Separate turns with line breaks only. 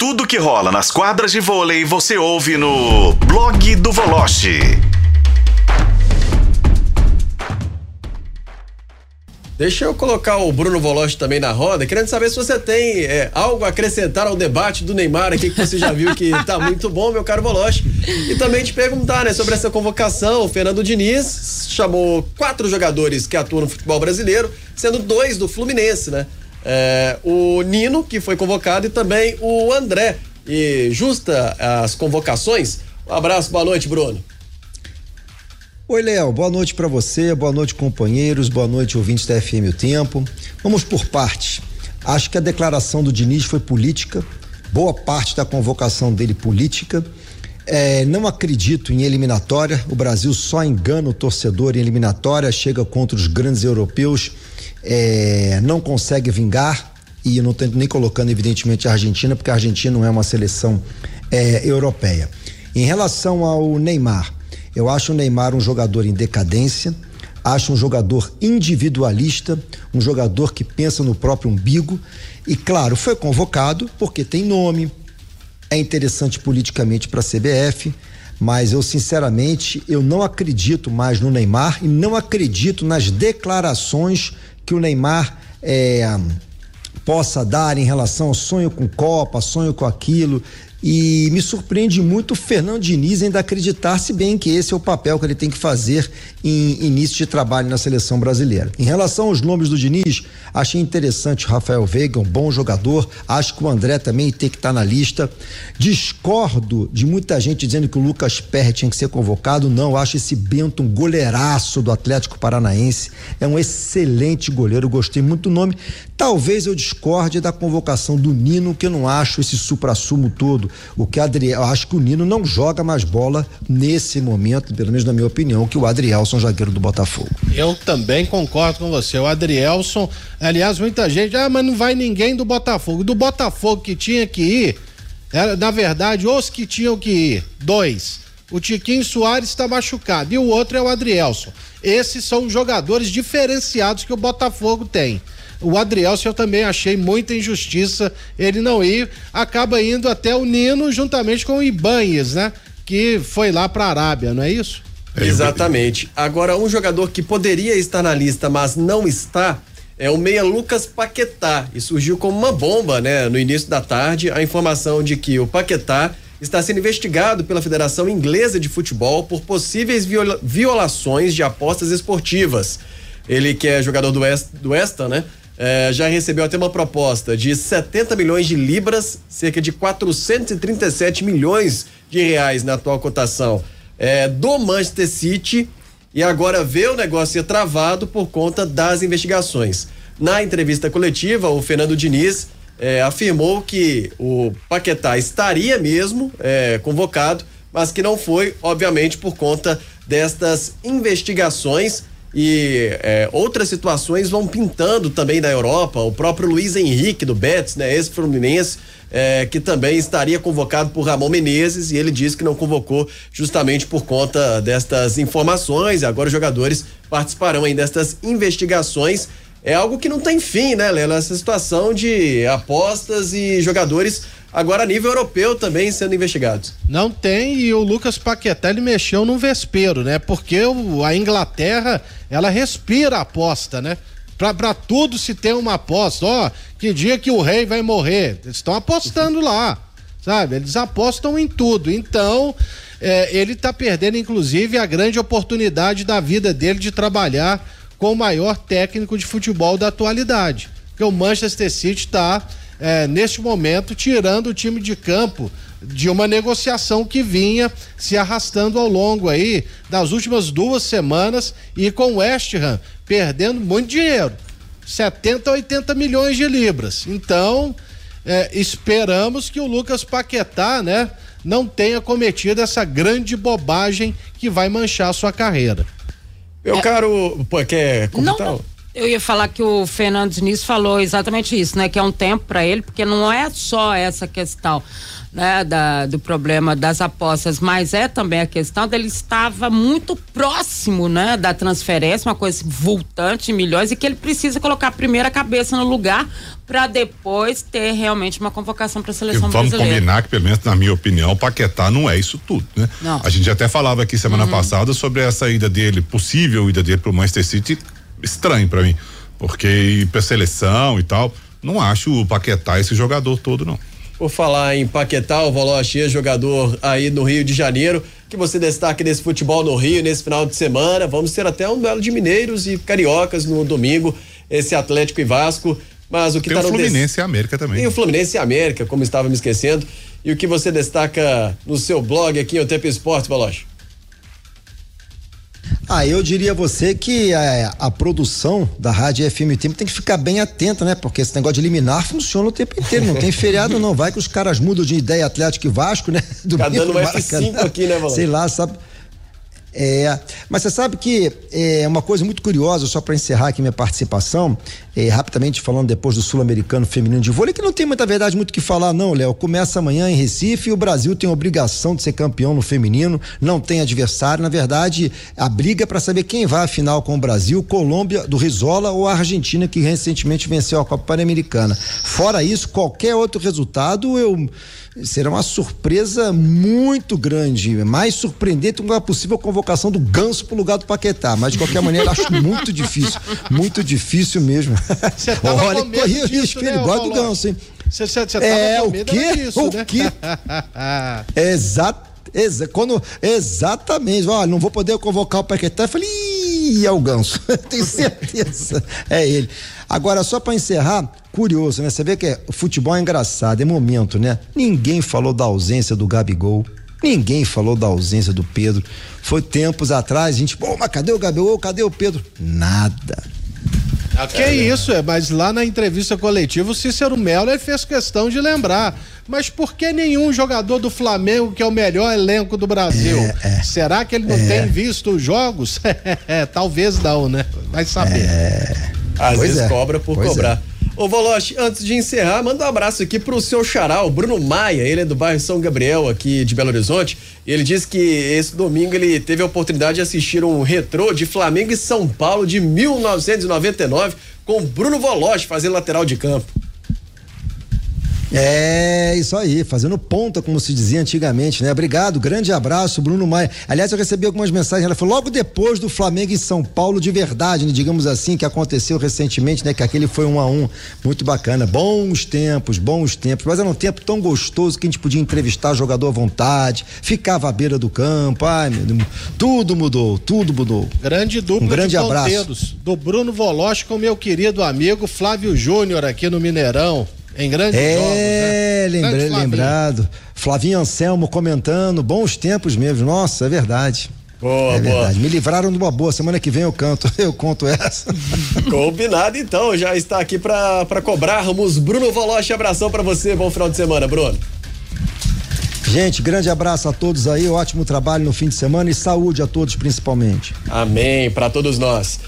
Tudo que rola nas quadras de vôlei você ouve no blog do Voloche.
Deixa eu colocar o Bruno Voloche também na roda, querendo saber se você tem é, algo a acrescentar ao debate do Neymar aqui, que você já viu que tá muito bom, meu caro Voloche. E também te perguntar, né, sobre essa convocação. O Fernando Diniz chamou quatro jogadores que atuam no futebol brasileiro, sendo dois do Fluminense, né? É, o Nino, que foi convocado, e também o André. E justa as convocações. Um abraço, boa noite, Bruno.
Oi, Léo, boa noite para você, boa noite, companheiros, boa noite, ouvintes da FM O Tempo. Vamos por partes. Acho que a declaração do Diniz foi política, boa parte da convocação dele política. É, não acredito em eliminatória. O Brasil só engana o torcedor em eliminatória, chega contra os grandes europeus, é, não consegue vingar. E não estou nem colocando, evidentemente, a Argentina, porque a Argentina não é uma seleção é, europeia. Em relação ao Neymar, eu acho o Neymar um jogador em decadência, acho um jogador individualista, um jogador que pensa no próprio umbigo. E, claro, foi convocado porque tem nome, é interessante politicamente para a CBF, mas eu sinceramente eu não acredito mais no Neymar e não acredito nas declarações que o Neymar é, possa dar em relação ao sonho com Copa, sonho com aquilo. E me surpreende muito o Fernando Diniz ainda acreditar, se bem que esse é o papel que ele tem que fazer em início de trabalho na seleção brasileira. Em relação aos nomes do Diniz, achei interessante o Rafael Veiga, um bom jogador. Acho que o André também tem que estar na lista. Discordo de muita gente dizendo que o Lucas Perry tinha que ser convocado. Não, acho esse Bento um goleiraço do Atlético Paranaense. É um excelente goleiro, gostei muito do nome. Talvez eu discorde da convocação do Nino, que eu não acho esse supra-sumo todo o que Adriel, acho que o Nino não joga mais bola nesse momento, pelo menos na minha opinião, que o Adrielson, zagueiro do Botafogo.
Eu também concordo com você. O Adrielson, aliás, muita gente, ah, mas não vai ninguém do Botafogo. Do Botafogo que tinha que ir, era, na verdade, os que tinham que ir, dois. O Tiquinho Soares está machucado e o outro é o Adrielson. Esses são jogadores diferenciados que o Botafogo tem. O Adrielson eu também achei muita injustiça ele não ir, acaba indo até o Nino juntamente com o Ibanhes, né? Que foi lá para a Arábia, não é isso?
Exatamente. Agora, um jogador que poderia estar na lista, mas não está, é o meia Lucas Paquetá. E surgiu como uma bomba, né? No início da tarde, a informação de que o Paquetá está sendo investigado pela Federação Inglesa de Futebol por possíveis viola violações de apostas esportivas. Ele que é jogador do West, do West né? é, já recebeu até uma proposta de 70 milhões de libras, cerca de 437 milhões de reais na atual cotação é, do Manchester City e agora vê o negócio ser travado por conta das investigações. Na entrevista coletiva, o Fernando Diniz é, afirmou que o Paquetá estaria mesmo é, convocado, mas que não foi, obviamente, por conta destas investigações e é, outras situações vão pintando também na Europa. O próprio Luiz Henrique do Betis, né, esse Fluminense, é, que também estaria convocado por Ramon Menezes e ele disse que não convocou justamente por conta destas informações. E agora os jogadores participarão aí destas investigações. É algo que não tem fim, né, Lela? Essa situação de apostas e jogadores agora a nível europeu também sendo investigados.
Não tem e o Lucas Paquetá ele mexeu no vespeiro, né? Porque o, a Inglaterra, ela respira aposta, né? Pra, pra tudo se tem uma aposta, ó, que dia que o rei vai morrer, eles estão apostando lá, sabe? Eles apostam em tudo, então é, ele tá perdendo inclusive a grande oportunidade da vida dele de trabalhar com o maior técnico de futebol da atualidade, que o Manchester City está é, neste momento, tirando o time de campo de uma negociação que vinha se arrastando ao longo aí das últimas duas semanas e com o West Ham perdendo muito dinheiro 70, 80 milhões de libras. Então, é, esperamos que o Lucas Paquetá, né, não tenha cometido essa grande bobagem que vai manchar a sua carreira.
Meu é, caro, pô, quer comentar?
Não, Eu ia falar que o Fernando Diniz falou exatamente isso, né? Que é um tempo para ele, porque não é só essa questão né, da, do problema das apostas, mas é também a questão dele estava muito próximo, né, da transferência, uma coisa voltante, milhões, e que ele precisa colocar a primeira cabeça no lugar para depois ter realmente uma convocação para a seleção
e vamos
brasileira.
combinar que, pelo menos na minha opinião, Paquetá não é isso tudo, né?
Não.
A gente até falava aqui semana uhum. passada sobre essa ida dele, possível ida dele para o Manchester City, estranho para mim, porque ir para seleção e tal, não acho o Paquetá esse jogador todo não.
Por falar em Paquetá, o Voloche, jogador aí no Rio de Janeiro, que você destaque desse futebol no Rio nesse final de semana. Vamos ter até um duelo de mineiros e cariocas no domingo, esse Atlético e Vasco. Mas o que
Tem
tá
o Fluminense des... e América também.
Tem o Fluminense e América, como estava me esquecendo. E o que você destaca no seu blog aqui, o Tempo Esporte, Voloche?
Ah, eu diria a você que a, é, a, produção da Rádio FM Tempo tem que ficar bem atenta, né? Porque esse negócio de liminar funciona o tempo inteiro, não tem feriado não, vai que os caras mudam de ideia Atlético e Vasco, né?
Do Fica dando um F5 aqui, né, Valor?
Sei lá, sabe? É, mas você sabe que é uma coisa muito curiosa, só para encerrar aqui minha participação, é, rapidamente falando depois do Sul-Americano Feminino de Vôlei, que não tem muita verdade muito que falar, não, Léo. Começa amanhã em Recife e o Brasil tem obrigação de ser campeão no feminino, não tem adversário. Na verdade, a briga é para saber quem vai à final com o Brasil, Colômbia, do Rizola ou a Argentina, que recentemente venceu a Copa Pan-Americana. Fora isso, qualquer outro resultado, eu será uma surpresa muito grande, mais surpreendente do que a possível convocação do Ganso para o lugar do Paquetá, mas de qualquer maneira acho muito difícil, muito difícil mesmo. Olha, corria risco, né, do Ganso, hein?
Você é, o quê? Disso,
o
né?
quê? Exato. Exa quando, exatamente, olha, não vou poder convocar o Paquetá. Eu falei, Ih, é o Ganso, tenho certeza. É ele. Agora, só para encerrar, curioso, né? Você vê que é, o futebol é engraçado, é momento, né? Ninguém falou da ausência do Gabigol. Ninguém falou da ausência do Pedro. Foi tempos atrás, a gente, pô, mas cadê o Gabigol? Cadê o Pedro? Nada.
Ah, que é, isso, é, mas lá na entrevista coletiva o Cícero Melo fez questão de lembrar. Mas por que nenhum jogador do Flamengo, que é o melhor elenco do Brasil? É, é, Será que ele não é. tem visto os jogos? Talvez não, né? Vai saber.
É. Às pois vezes cobra por pois cobrar. Ô Voloche, antes de encerrar, manda um abraço aqui pro seu xará, o Bruno Maia, ele é do bairro São Gabriel, aqui de Belo Horizonte, ele disse que esse domingo ele teve a oportunidade de assistir um retrô de Flamengo e São Paulo de 1999 com Bruno Voloche fazendo lateral de campo.
É, isso aí, fazendo ponta, como se dizia antigamente, né? Obrigado, grande abraço, Bruno Maia. Aliás, eu recebi algumas mensagens, ela falou logo depois do Flamengo em São Paulo de verdade, né? digamos assim, que aconteceu recentemente, né? Que aquele foi um a um, muito bacana. Bons tempos, bons tempos, mas era um tempo tão gostoso que a gente podia entrevistar jogador à vontade, ficava à beira do campo, ai, meu Deus, tudo mudou, tudo mudou.
Grande dupla
um grande abraço.
do Bruno Voloche com meu querido amigo Flávio Júnior aqui no Mineirão. Em grandes
é,
jogos,
né? Grande lembrado. Flavinho Anselmo comentando, bons tempos mesmo. Nossa, é verdade.
Boa, é
boa.
verdade.
Me livraram de uma boa. Semana que vem eu canto, eu conto essa.
Combinado então, já está aqui para cobrarmos. Bruno Voloche, abração para você. Bom final de semana, Bruno.
Gente, grande abraço a todos aí, ótimo trabalho no fim de semana e saúde a todos principalmente.
Amém, para todos nós.